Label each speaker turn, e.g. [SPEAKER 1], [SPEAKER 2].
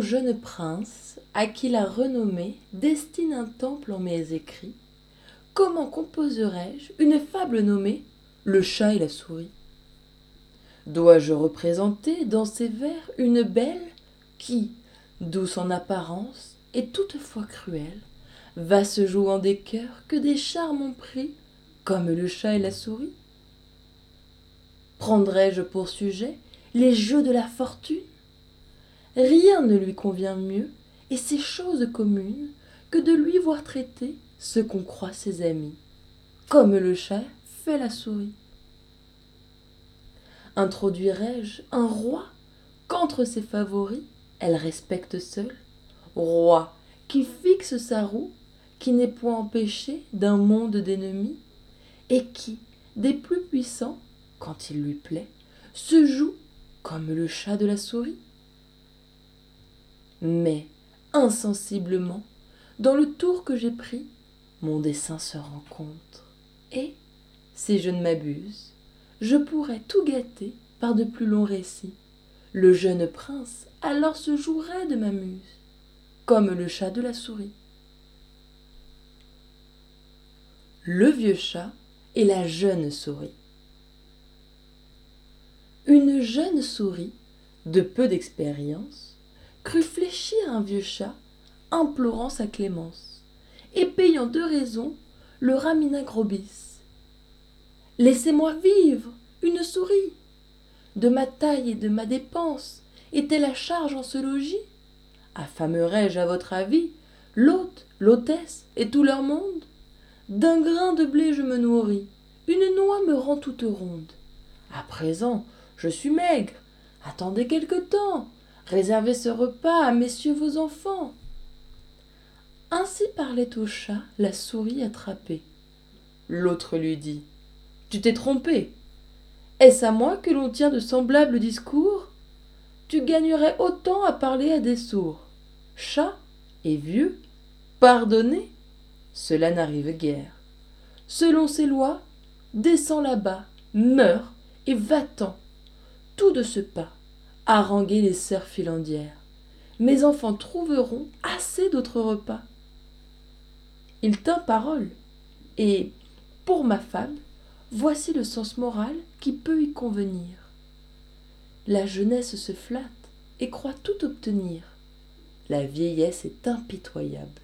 [SPEAKER 1] jeune prince, à qui la renommée destine un temple en mes écrits, comment composerais-je une fable nommée Le chat et la souris Dois-je représenter dans ces vers une belle qui, douce en apparence et toutefois cruelle, va se jouant des cœurs que des charmes ont pris, comme le chat et la souris? Prendrais-je pour sujet les jeux de la fortune Rien ne lui convient mieux, et c'est chose commune, que de lui voir traiter ce qu'on croit ses amis, comme le chat fait la souris. Introduirais-je un roi qu'entre ses favoris elle respecte seule. Roi qui fixe sa roue, qui n'est point empêché d'un monde d'ennemis, et qui, des plus puissants, quand il lui plaît, se joue comme le chat de la souris mais insensiblement dans le tour que j'ai pris mon dessein se rencontre. Et si je ne m'abuse je pourrais tout gâter par de plus longs récits. Le jeune prince alors se jouerait de ma muse comme le chat de la souris. Le vieux chat et la jeune souris. Une jeune souris de peu d'expérience crut fléchir un vieux chat implorant sa clémence. Et payant de raison le ramina grobis. Laissez-moi vivre une souris. De ma taille et de ma dépense était la charge en ce logis. Affamerais-je à votre avis l'hôte l'hôtesse et tout leur monde? D'un grain de blé je me nourris. Une noix me rend toute ronde. À présent je suis maigre. Attendez quelque temps réservez ce repas à messieurs vos enfants. Ainsi parlait au chat la souris attrapée. L'autre lui dit tu t'es trompé. Est-ce à moi que l'on tient de semblables discours? Tu gagnerais autant à parler à des sourds. Chat et vieux pardonnez. Cela n'arrive guère. Selon ces lois descends là-bas meurs et va-t'en. Tout de ce pas haranguer les sœurs filandières mes enfants trouveront assez d'autres repas. Il tint parole et pour ma femme voici le sens moral qui peut y convenir. La jeunesse se flatte et croit tout obtenir. La vieillesse est impitoyable